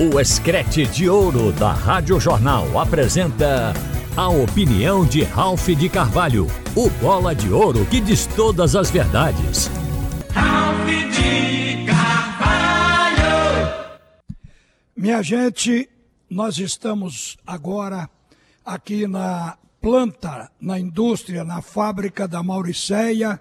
O Escrete de Ouro da Rádio Jornal apresenta a opinião de Ralph de Carvalho, o bola de ouro que diz todas as verdades. Ralph de Carvalho! Minha gente, nós estamos agora aqui na planta, na indústria, na fábrica da Mauricéia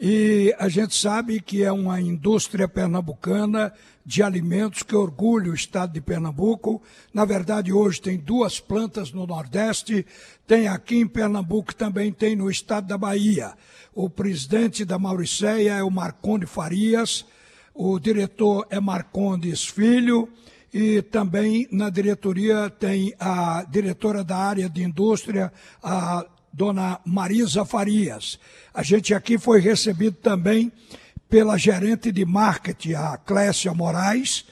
e a gente sabe que é uma indústria pernambucana de alimentos que orgulha o estado de Pernambuco. Na verdade, hoje tem duas plantas no Nordeste, tem aqui em Pernambuco, também tem no estado da Bahia. O presidente da Mauricéia é o Marconde Farias, o diretor é Marcondes Filho, e também na diretoria tem a diretora da área de indústria, a dona Marisa Farias. A gente aqui foi recebido também pela gerente de marketing, a Clécia Moraes,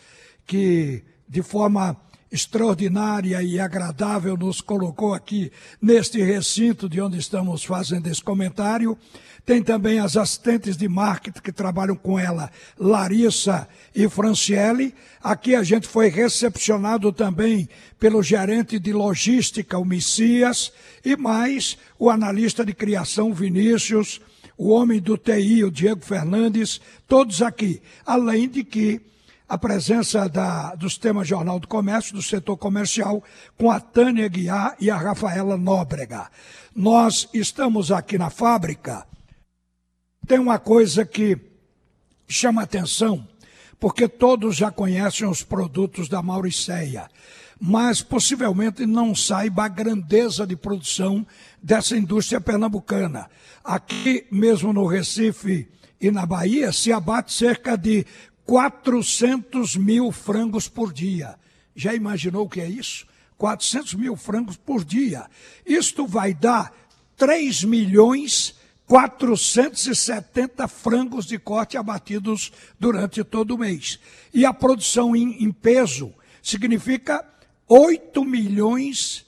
que de forma extraordinária e agradável nos colocou aqui neste recinto de onde estamos fazendo esse comentário. Tem também as assistentes de marketing que trabalham com ela, Larissa e Franciele. Aqui a gente foi recepcionado também pelo gerente de logística, o Messias, e mais o analista de criação, Vinícius, o homem do TI, o Diego Fernandes, todos aqui. Além de que a presença da, do Sistema Jornal do Comércio, do setor comercial, com a Tânia Guiar e a Rafaela Nóbrega. Nós estamos aqui na fábrica. Tem uma coisa que chama atenção, porque todos já conhecem os produtos da Mauricéia, mas possivelmente não saiba a grandeza de produção dessa indústria pernambucana. Aqui mesmo no Recife e na Bahia se abate cerca de 400 mil frangos por dia. Já imaginou o que é isso? 400 mil frangos por dia. Isto vai dar 3 milhões 470 frangos de corte abatidos durante todo o mês. E a produção em, em peso significa 8 milhões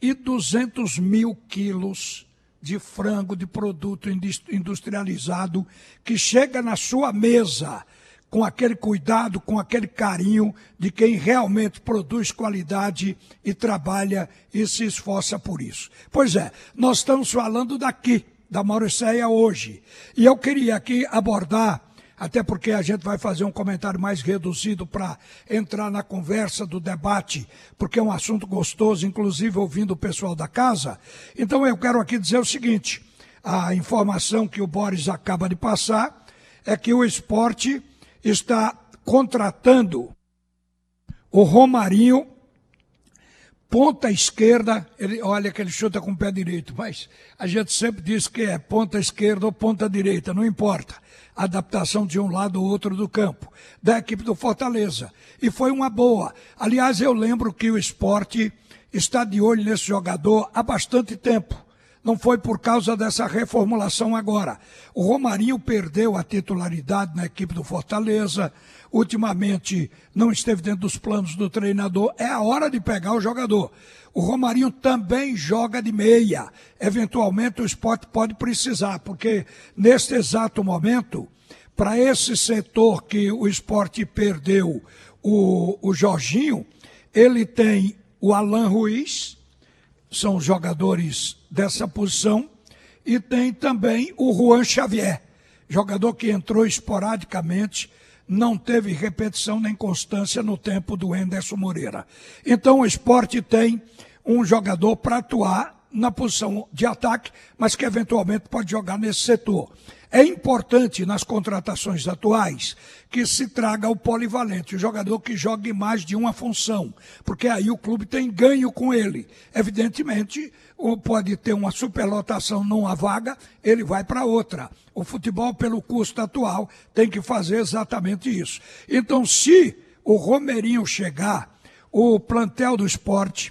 e 200 mil quilos de frango, de produto industrializado, que chega na sua mesa com aquele cuidado, com aquele carinho de quem realmente produz qualidade e trabalha e se esforça por isso. Pois é, nós estamos falando daqui, da Mauricéia hoje. E eu queria aqui abordar, até porque a gente vai fazer um comentário mais reduzido para entrar na conversa do debate, porque é um assunto gostoso, inclusive ouvindo o pessoal da casa. Então eu quero aqui dizer o seguinte: a informação que o Boris acaba de passar é que o esporte está contratando o Romarinho ponta esquerda, ele, olha que ele chuta com o pé direito, mas a gente sempre diz que é ponta esquerda ou ponta direita, não importa. Adaptação de um lado ou outro do campo, da equipe do Fortaleza. E foi uma boa. Aliás, eu lembro que o esporte está de olho nesse jogador há bastante tempo. Não foi por causa dessa reformulação agora. O Romarinho perdeu a titularidade na equipe do Fortaleza, ultimamente não esteve dentro dos planos do treinador, é a hora de pegar o jogador. O Romarinho também joga de meia. Eventualmente o esporte pode precisar, porque neste exato momento, para esse setor que o esporte perdeu o, o Jorginho, ele tem o Alan Ruiz, são jogadores dessa posição, e tem também o Juan Xavier, jogador que entrou esporadicamente não teve repetição nem constância no tempo do Enderson Moreira. Então o esporte tem um jogador para atuar na posição de ataque, mas que eventualmente pode jogar nesse setor. É importante nas contratações atuais que se traga o polivalente, o jogador que jogue mais de uma função, porque aí o clube tem ganho com ele. Evidentemente, pode ter uma superlotação numa vaga, ele vai para outra. O futebol, pelo custo atual, tem que fazer exatamente isso. Então, se o Romerinho chegar, o plantel do esporte,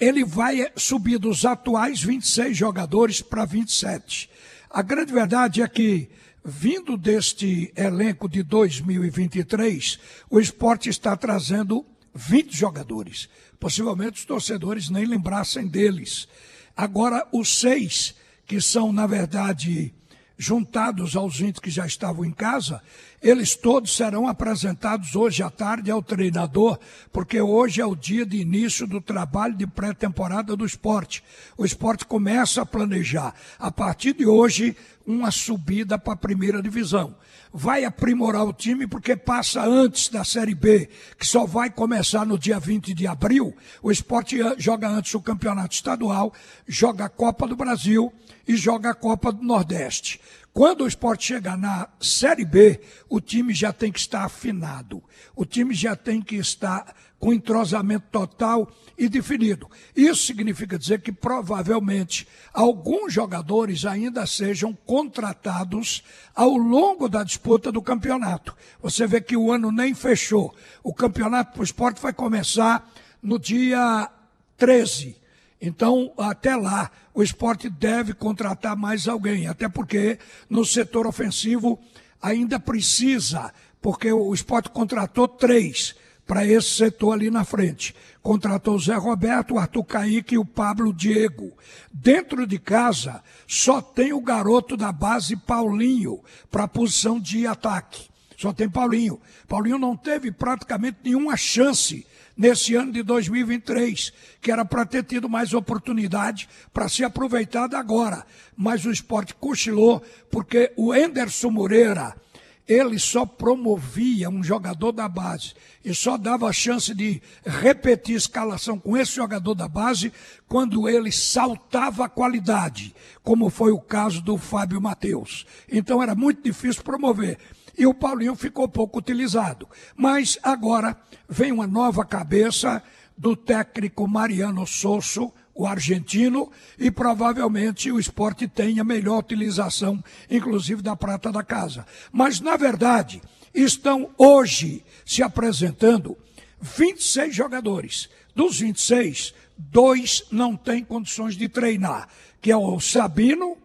ele vai subir dos atuais 26 jogadores para 27. A grande verdade é que, vindo deste elenco de 2023, o esporte está trazendo 20 jogadores. Possivelmente os torcedores nem lembrassem deles. Agora, os seis, que são, na verdade, juntados aos 20 que já estavam em casa, Eles todos serão apresentados hoje à tarde ao treinador, porque hoje é o dia de início do trabalho de pré-temporada do esporte. O esporte começa a planejar, a partir de hoje, uma subida para a primeira divisão. Vai aprimorar o time porque passa antes da Série B, que só vai começar no dia 20 de abril. O esporte joga antes o campeonato estadual, joga a Copa do Brasil e joga a Copa do Nordeste. Quando o esporte chegar na Série B, o time já tem que estar afinado. O time já tem que estar com entrosamento total e definido. Isso significa dizer que provavelmente alguns jogadores ainda sejam contratados ao longo da disputa do campeonato. Você vê que o ano nem fechou. O campeonato para o esporte vai começar no dia 13. Então, até lá, o esporte deve contratar mais alguém, até porque no setor ofensivo ainda precisa, porque o esporte contratou três para esse setor ali na frente. Contratou o Zé Roberto, o Arthur Caíque e o Pablo Diego. Dentro de casa, só tem o garoto da base Paulinho para a posição de ataque. Só tem Paulinho. Paulinho não teve praticamente nenhuma chance nesse ano de 2023, que era para ter tido mais oportunidade para ser aproveitado agora. Mas o esporte cochilou, porque o Enderson Moreira, ele só promovia um jogador da base e só dava a chance de repetir escalação com esse jogador da base quando ele saltava a qualidade, como foi o caso do Fábio Matheus. Então era muito difícil promover e o Paulinho ficou pouco utilizado. Mas agora vem uma nova cabeça do técnico Mariano Sosso, o argentino, e provavelmente o esporte tenha melhor utilização, inclusive da prata da casa. Mas, na verdade, estão hoje se apresentando 26 jogadores. Dos 26, dois não têm condições de treinar, que é o Sabino,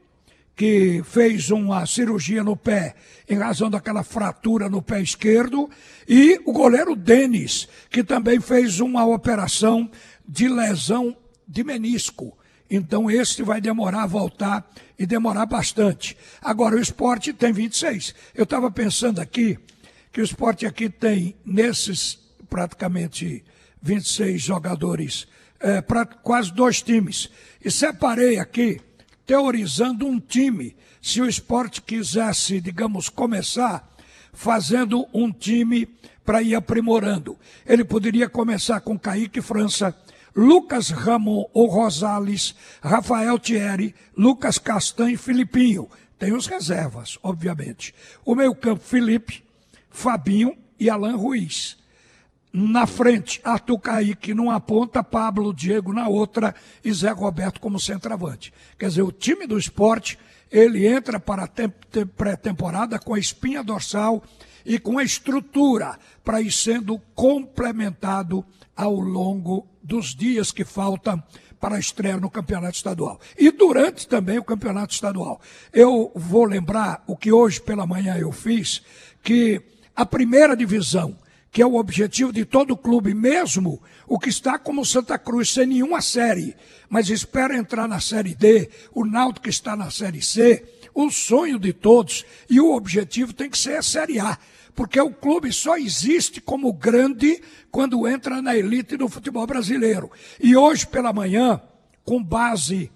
que fez uma cirurgia no pé em razão daquela fratura no pé esquerdo, e o goleiro Denis, que também fez uma operação de lesão de menisco. Então esse vai demorar a voltar e demorar bastante. Agora o esporte tem 26. Eu estava pensando aqui que o esporte aqui tem nesses praticamente 26 jogadores, é, para quase dois times. E separei aqui teorizando um time. Se o esporte quisesse, digamos, começar fazendo um time para ir aprimorando. Ele poderia começar com Kaique França, Lucas Ramon ou Rosales, Rafael Thierry, Lucas Castanho e Filipinho. Tem os reservas, obviamente. O meio-campo, Felipe, Fabinho e Alan Ruiz na frente, Arthur Caíque numa ponta, Pablo Diego na outra e Zé Roberto como centroavante. Quer dizer, o time do esporte, ele entra para a pré-temporada com a espinha dorsal e com a estrutura para ir sendo complementado ao longo dos dias que faltam para a estreia no campeonato estadual. E durante também o campeonato estadual. Eu vou lembrar o que hoje pela manhã eu fiz, que a primeira divisão que é o objetivo de todo clube, mesmo o que está como Santa Cruz, sem nenhuma série, mas espera entrar na Série D, o Náutico está na Série C, o sonho de todos e o objetivo tem que ser a Série A, porque o clube só existe como grande quando entra na elite do futebol brasileiro. E hoje pela manhã, com base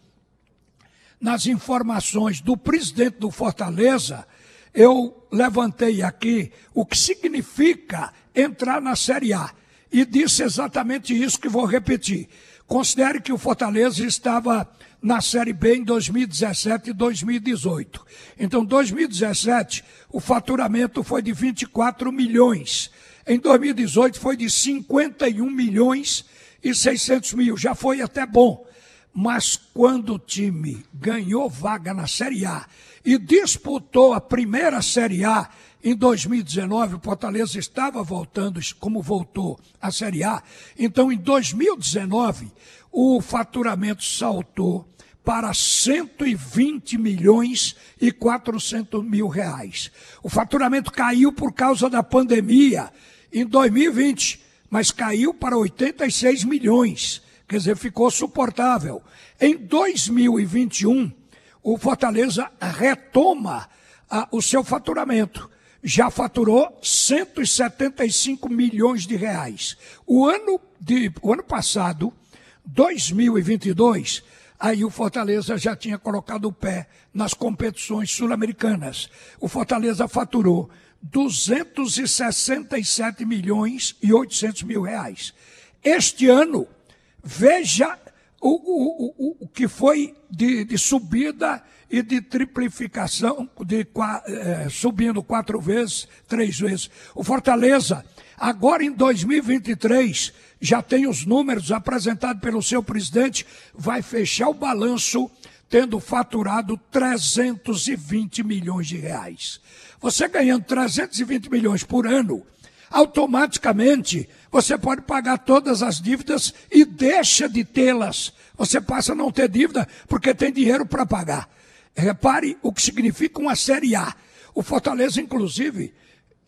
nas informações do presidente do Fortaleza, eu levantei aqui o que significa entrar na Série A. E disse exatamente isso que vou repetir. Considere que o Fortaleza estava na Série B em 2017 e 2018. Então, 2017, o faturamento foi de 24 milhões. Em 2018 foi de 51 milhões e 600 mil. Já foi até bom. Mas quando o time ganhou vaga na Série A e disputou a primeira Série A em 2019, o Fortaleza estava voltando, como voltou à Série A. Então, em 2019, o faturamento saltou para 120 milhões e 400 mil reais. O faturamento caiu por causa da pandemia em 2020, mas caiu para 86 milhões. Quer dizer, ficou suportável. Em 2021, o Fortaleza retoma a, o seu faturamento já faturou 175 milhões de reais. O ano, de, o ano passado, 2022, aí o Fortaleza já tinha colocado o pé nas competições sul-americanas. O Fortaleza faturou 267 milhões e 800 mil reais. Este ano, veja o, o, o, o que foi de, de subida e de triplificação, de, é, subindo quatro vezes, três vezes. O Fortaleza, agora em 2023, já tem os números apresentados pelo seu presidente, vai fechar o balanço tendo faturado 320 milhões de reais. Você ganhando 320 milhões por ano, automaticamente você pode pagar todas as dívidas e deixa de tê-las. Você passa a não ter dívida porque tem dinheiro para pagar. Repare o que significa uma Série A. O Fortaleza, inclusive,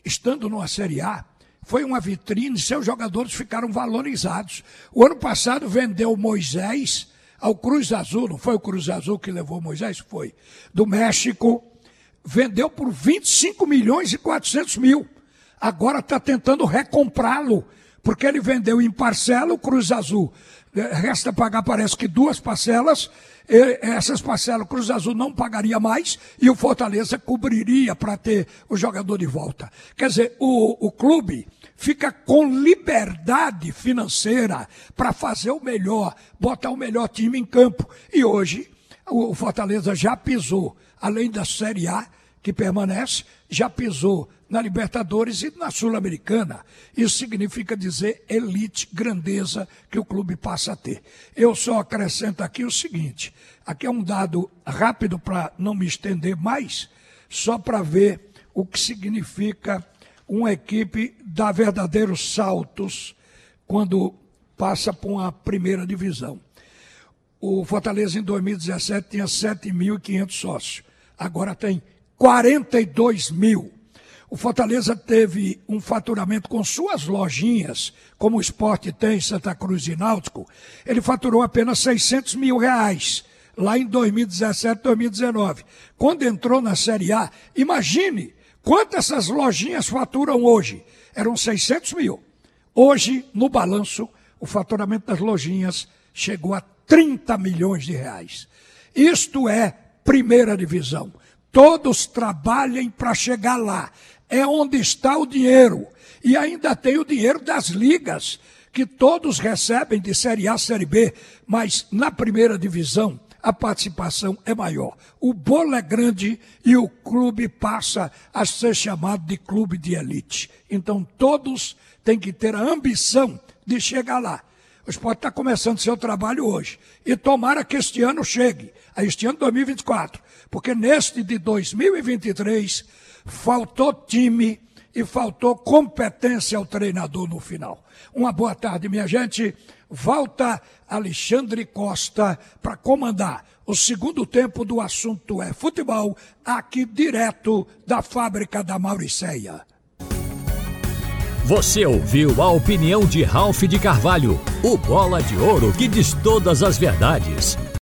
estando numa Série A, foi uma vitrine, seus jogadores ficaram valorizados. O ano passado vendeu Moisés ao Cruz Azul, não foi o Cruz Azul que levou Moisés? Foi. Do México, vendeu por 25 milhões e 400 mil. Agora está tentando recomprá-lo, porque ele vendeu em parcela o Cruz Azul. Eh, resta pagar, parece que duas parcelas, essas parcelas o Cruz Azul não pagaria mais e o Fortaleza cobriria para ter o jogador de volta. Quer dizer, o, o clube fica com liberdade financeira para fazer o melhor, botar o melhor time em campo. E hoje o Fortaleza já pisou, além da Série A, que permanece, já pisou na Libertadores e na Sul-Americana. Isso significa dizer elite, grandeza que o clube passa a ter. Eu só acrescento aqui o seguinte: aqui é um dado rápido para não me estender mais, só para ver o que significa uma equipe dar verdadeiros saltos quando passa para uma primeira divisão. O Fortaleza em 2017 tinha 7.500 sócios, agora tem 42 mil. O Fortaleza teve um faturamento com suas lojinhas, como o esporte tem, Santa Cruz e Náutico, ele faturou apenas 600 mil reais, lá em 2017, 2019. Quando entrou na Série A, imagine quanto essas lojinhas faturam hoje. Eram 600 mil. Hoje, no balanço, o faturamento das lojinhas chegou a 30 milhões de reais. Isto é primeira divisão. Todos trabalhem para chegar lá é onde está o dinheiro. E ainda tem o dinheiro das ligas, que todos recebem de Série A, Série B, mas na primeira divisão a participação é maior. O bolo é grande e o clube passa a ser chamado de clube de elite. Então todos têm que ter a ambição de chegar lá. O esporte está começando seu trabalho hoje. E tomara que este ano chegue, este ano 2024. Porque neste de 2023 faltou time e faltou competência ao treinador no final. Uma boa tarde, minha gente. Volta Alexandre Costa para comandar o segundo tempo do assunto é futebol, aqui direto da fábrica da Mauricéia. Você ouviu a opinião de Ralph de Carvalho, o bola de ouro que diz todas as verdades.